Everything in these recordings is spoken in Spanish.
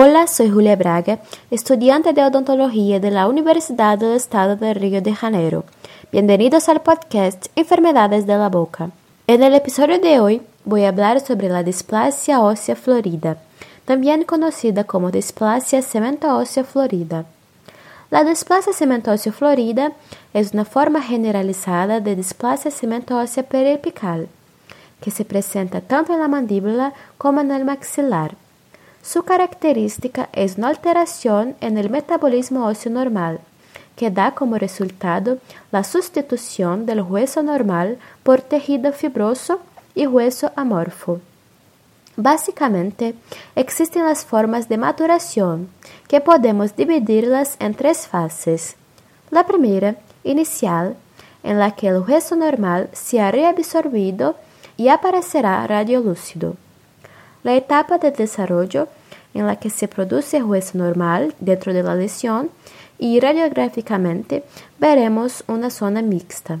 Hola, soy Julia Braga, estudiante de odontología de la Universidad del Estado de Río de Janeiro. Bienvenidos al podcast Enfermedades de la Boca. En el episodio de hoy voy a hablar sobre la displasia ósea florida, también conocida como displasia cemento-ósea florida. La displasia cemento-ósea florida es una forma generalizada de displasia cemento-ósea periapical, que se presenta tanto en la mandíbula como en el maxilar. Su característica es una alteración en el metabolismo óseo normal, que da como resultado la sustitución del hueso normal por tejido fibroso y hueso amorfo. Básicamente, existen las formas de maturación, que podemos dividirlas en tres fases. La primera, inicial, en la que el hueso normal se ha reabsorbido y aparecerá radiolúcido. La etapa de desarrollo en la que se produce hueso normal dentro de la lesión y radiográficamente veremos una zona mixta.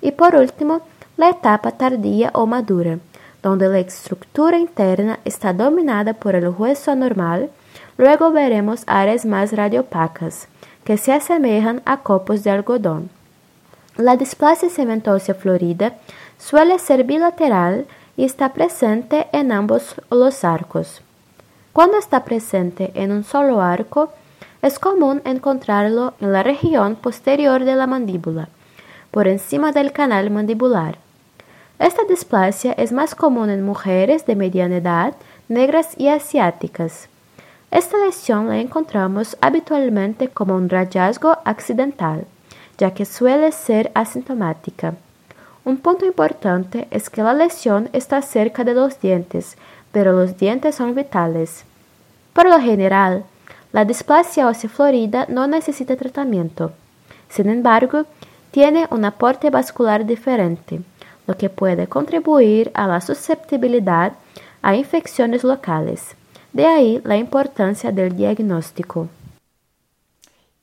Y por último, la etapa tardía o madura, donde la estructura interna está dominada por el hueso anormal, luego veremos áreas más radiopacas, que se asemejan a copos de algodón. La displasia cementosa florida suele ser bilateral y está presente en ambos los arcos. Cuando está presente en un solo arco, es común encontrarlo en la región posterior de la mandíbula, por encima del canal mandibular. Esta displasia es más común en mujeres de mediana edad, negras y asiáticas. Esta lesión la encontramos habitualmente como un hallazgo accidental, ya que suele ser asintomática. Un punto importante es que la lesión está cerca de los dientes, pero los dientes son vitales. Por lo general, la displasia ósea florida no necesita tratamiento. Sin embargo, tiene un aporte vascular diferente, lo que puede contribuir a la susceptibilidad a infecciones locales. De ahí la importancia del diagnóstico.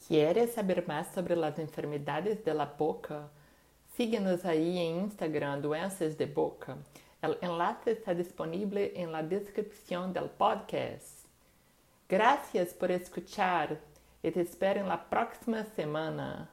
¿Quieres saber más sobre las enfermedades de la boca? Síguenos ahí en Instagram Doenças de Boca. El enlace está disponible en la descripción del podcast. Gracias por escuchar y te espero en la próxima semana.